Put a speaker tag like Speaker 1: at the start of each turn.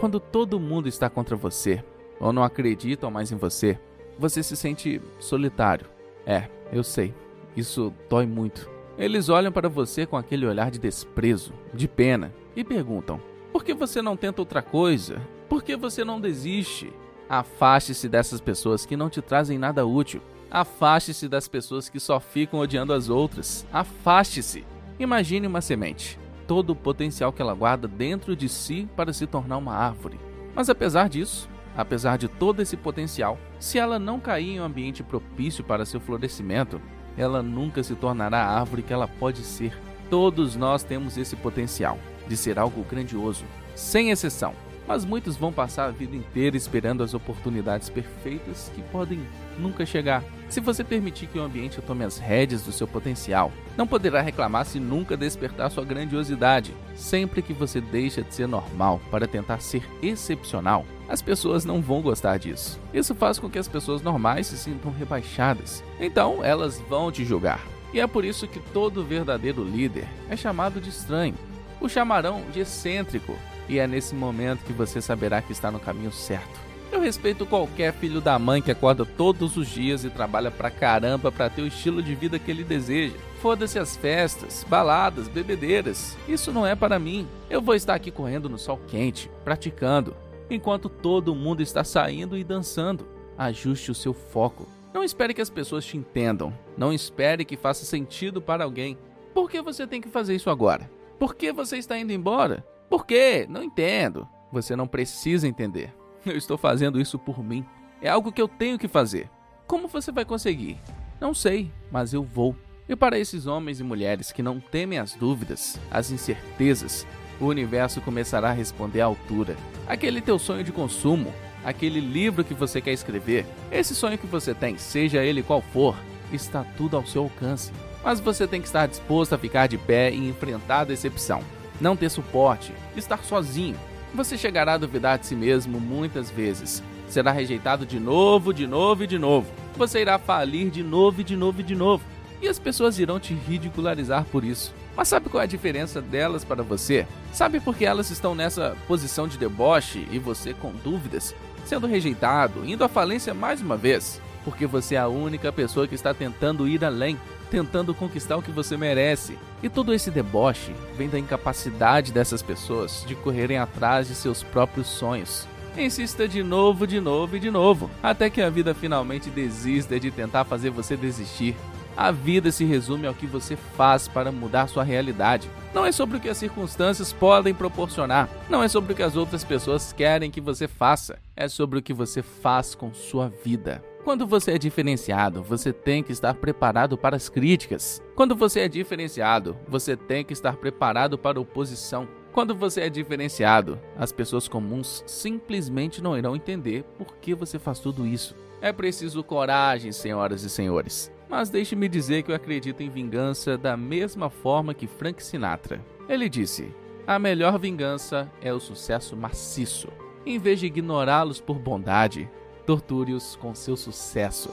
Speaker 1: Quando todo mundo está contra você, ou não acreditam mais em você, você se sente solitário. É, eu sei, isso dói muito. Eles olham para você com aquele olhar de desprezo, de pena, e perguntam: por que você não tenta outra coisa? Por que você não desiste? Afaste-se dessas pessoas que não te trazem nada útil. Afaste-se das pessoas que só ficam odiando as outras. Afaste-se. Imagine uma semente, todo o potencial que ela guarda dentro de si para se tornar uma árvore. Mas apesar disso, apesar de todo esse potencial, se ela não cair em um ambiente propício para seu florescimento, ela nunca se tornará a árvore que ela pode ser. Todos nós temos esse potencial de ser algo grandioso, sem exceção mas muitos vão passar a vida inteira esperando as oportunidades perfeitas que podem nunca chegar. Se você permitir que o ambiente tome as rédeas do seu potencial, não poderá reclamar se nunca despertar sua grandiosidade. Sempre que você deixa de ser normal para tentar ser excepcional, as pessoas não vão gostar disso. Isso faz com que as pessoas normais se sintam rebaixadas. Então, elas vão te julgar. E é por isso que todo verdadeiro líder é chamado de estranho. O chamarão de excêntrico, e é nesse momento que você saberá que está no caminho certo. Eu respeito qualquer filho da mãe que acorda todos os dias e trabalha pra caramba para ter o estilo de vida que ele deseja. Foda-se as festas, baladas, bebedeiras. Isso não é para mim. Eu vou estar aqui correndo no sol quente, praticando, enquanto todo mundo está saindo e dançando. Ajuste o seu foco. Não espere que as pessoas te entendam. Não espere que faça sentido para alguém. Por que você tem que fazer isso agora? Por que você está indo embora? Por quê? Não entendo. Você não precisa entender. Eu estou fazendo isso por mim. É algo que eu tenho que fazer. Como você vai conseguir? Não sei, mas eu vou. E para esses homens e mulheres que não temem as dúvidas, as incertezas, o universo começará a responder à altura. Aquele teu sonho de consumo, aquele livro que você quer escrever, esse sonho que você tem, seja ele qual for, está tudo ao seu alcance. Mas você tem que estar disposto a ficar de pé e enfrentar a decepção não ter suporte, estar sozinho. Você chegará a duvidar de si mesmo muitas vezes. Será rejeitado de novo, de novo e de novo. Você irá falir de novo e de novo e de novo. E as pessoas irão te ridicularizar por isso. Mas sabe qual é a diferença delas para você? Sabe por que elas estão nessa posição de deboche e você com dúvidas, sendo rejeitado, indo à falência mais uma vez? Porque você é a única pessoa que está tentando ir além tentando conquistar o que você merece. E todo esse deboche vem da incapacidade dessas pessoas de correrem atrás de seus próprios sonhos. Insista de novo, de novo e de novo, até que a vida finalmente desista de tentar fazer você desistir. A vida se resume ao que você faz para mudar sua realidade. Não é sobre o que as circunstâncias podem proporcionar, não é sobre o que as outras pessoas querem que você faça, é sobre o que você faz com sua vida. Quando você é diferenciado, você tem que estar preparado para as críticas. Quando você é diferenciado, você tem que estar preparado para a oposição. Quando você é diferenciado, as pessoas comuns simplesmente não irão entender por que você faz tudo isso. É preciso coragem, senhoras e senhores. Mas deixe-me dizer que eu acredito em vingança da mesma forma que Frank Sinatra. Ele disse: A melhor vingança é o sucesso maciço. Em vez de ignorá-los por bondade, torture-os com seu sucesso.